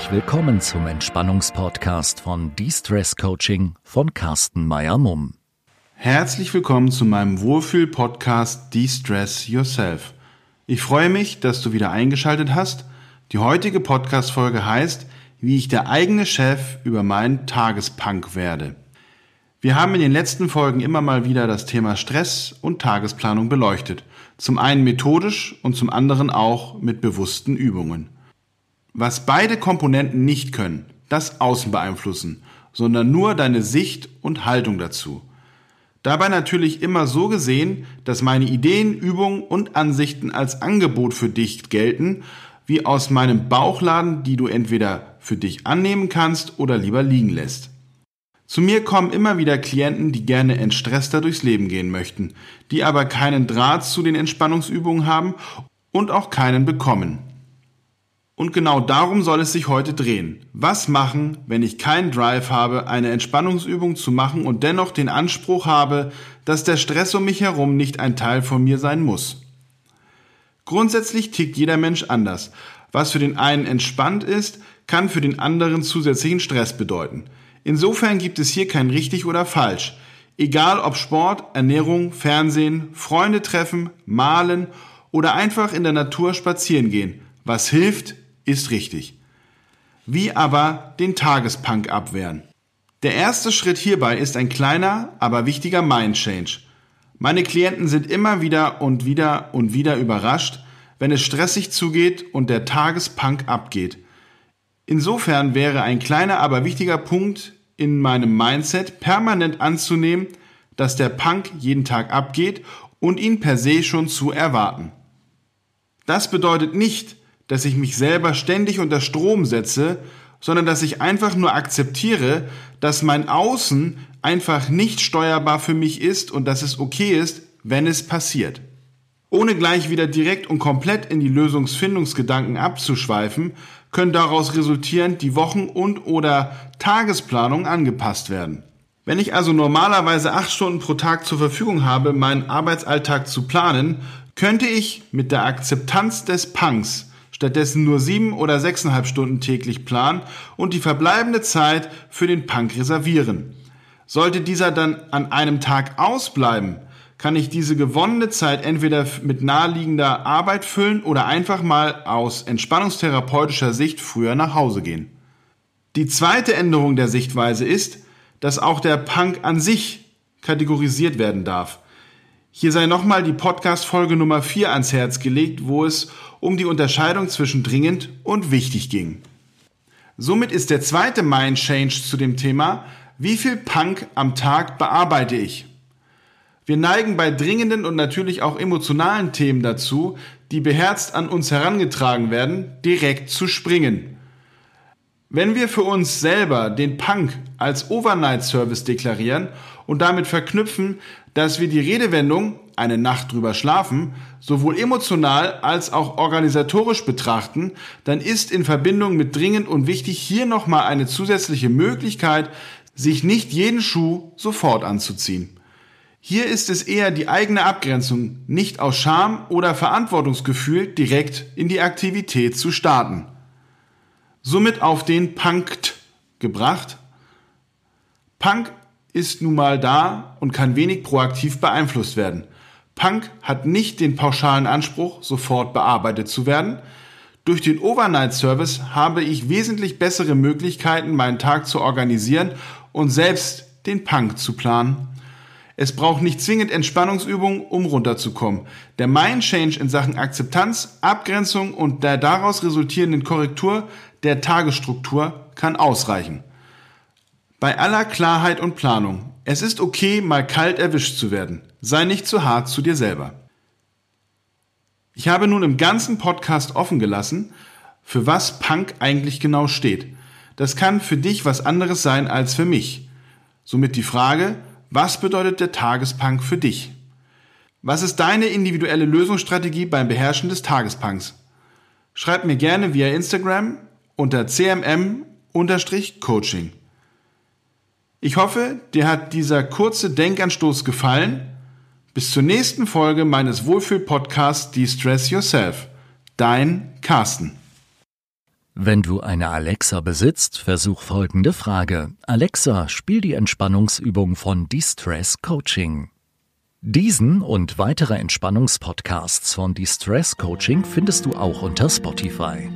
Herzlich willkommen zum Entspannungspodcast von De-Stress Coaching von Carsten Meyer-Mumm. Herzlich willkommen zu meinem Wohlfühl-Podcast De-Stress Yourself. Ich freue mich, dass du wieder eingeschaltet hast. Die heutige Podcast-Folge heißt, wie ich der eigene Chef über meinen Tagespunk werde. Wir haben in den letzten Folgen immer mal wieder das Thema Stress und Tagesplanung beleuchtet. Zum einen methodisch und zum anderen auch mit bewussten Übungen. Was beide Komponenten nicht können, das Außen beeinflussen, sondern nur deine Sicht und Haltung dazu. Dabei natürlich immer so gesehen, dass meine Ideen, Übungen und Ansichten als Angebot für dich gelten, wie aus meinem Bauchladen, die du entweder für dich annehmen kannst oder lieber liegen lässt. Zu mir kommen immer wieder Klienten, die gerne entstresster durchs Leben gehen möchten, die aber keinen Draht zu den Entspannungsübungen haben und auch keinen bekommen. Und genau darum soll es sich heute drehen. Was machen, wenn ich keinen Drive habe, eine Entspannungsübung zu machen und dennoch den Anspruch habe, dass der Stress um mich herum nicht ein Teil von mir sein muss? Grundsätzlich tickt jeder Mensch anders. Was für den einen entspannt ist, kann für den anderen zusätzlichen Stress bedeuten. Insofern gibt es hier kein richtig oder falsch. Egal ob Sport, Ernährung, Fernsehen, Freunde treffen, malen oder einfach in der Natur spazieren gehen. Was hilft, ist richtig. Wie aber den Tagespunk abwehren? Der erste Schritt hierbei ist ein kleiner, aber wichtiger Mind Change. Meine Klienten sind immer wieder und wieder und wieder überrascht, wenn es stressig zugeht und der Tagespunk abgeht. Insofern wäre ein kleiner, aber wichtiger Punkt in meinem Mindset permanent anzunehmen, dass der Punk jeden Tag abgeht und ihn per se schon zu erwarten. Das bedeutet nicht, dass ich mich selber ständig unter Strom setze, sondern dass ich einfach nur akzeptiere, dass mein Außen einfach nicht steuerbar für mich ist und dass es okay ist, wenn es passiert. Ohne gleich wieder direkt und komplett in die Lösungsfindungsgedanken abzuschweifen, können daraus resultierend die Wochen- und oder Tagesplanung angepasst werden. Wenn ich also normalerweise acht Stunden pro Tag zur Verfügung habe, meinen Arbeitsalltag zu planen, könnte ich mit der Akzeptanz des Punks stattdessen nur sieben oder sechseinhalb Stunden täglich planen und die verbleibende Zeit für den Punk reservieren. Sollte dieser dann an einem Tag ausbleiben, kann ich diese gewonnene Zeit entweder mit naheliegender Arbeit füllen oder einfach mal aus entspannungstherapeutischer Sicht früher nach Hause gehen. Die zweite Änderung der Sichtweise ist, dass auch der Punk an sich kategorisiert werden darf. Hier sei nochmal die Podcast-Folge Nummer 4 ans Herz gelegt, wo es um die Unterscheidung zwischen dringend und wichtig ging. Somit ist der zweite Mind Change zu dem Thema, wie viel Punk am Tag bearbeite ich? Wir neigen bei dringenden und natürlich auch emotionalen Themen dazu, die beherzt an uns herangetragen werden, direkt zu springen. Wenn wir für uns selber den Punk als Overnight Service deklarieren und damit verknüpfen, dass wir die Redewendung eine Nacht drüber schlafen sowohl emotional als auch organisatorisch betrachten, dann ist in Verbindung mit dringend und wichtig hier nochmal eine zusätzliche Möglichkeit, sich nicht jeden Schuh sofort anzuziehen. Hier ist es eher die eigene Abgrenzung, nicht aus Scham oder Verantwortungsgefühl direkt in die Aktivität zu starten somit auf den Punkt gebracht. Punk ist nun mal da und kann wenig proaktiv beeinflusst werden. Punk hat nicht den pauschalen Anspruch, sofort bearbeitet zu werden. Durch den Overnight Service habe ich wesentlich bessere Möglichkeiten, meinen Tag zu organisieren und selbst den Punk zu planen. Es braucht nicht zwingend Entspannungsübungen, um runterzukommen. Der Mind Change in Sachen Akzeptanz, Abgrenzung und der daraus resultierenden Korrektur der Tagesstruktur kann ausreichen. Bei aller Klarheit und Planung, es ist okay, mal kalt erwischt zu werden. Sei nicht zu hart zu dir selber. Ich habe nun im ganzen Podcast offen gelassen, für was Punk eigentlich genau steht. Das kann für dich was anderes sein als für mich. Somit die Frage, was bedeutet der Tagespunk für dich? Was ist deine individuelle Lösungsstrategie beim Beherrschen des Tagespunks? Schreib mir gerne via Instagram unter cmm-coaching. Ich hoffe, dir hat dieser kurze Denkanstoß gefallen. Bis zur nächsten Folge meines Wohlfühl-Podcasts De-Stress Yourself. Dein Carsten. Wenn du eine Alexa besitzt, versuch folgende Frage. Alexa, spiel die Entspannungsübung von Distress Coaching. Diesen und weitere Entspannungspodcasts von Distress Coaching findest du auch unter Spotify.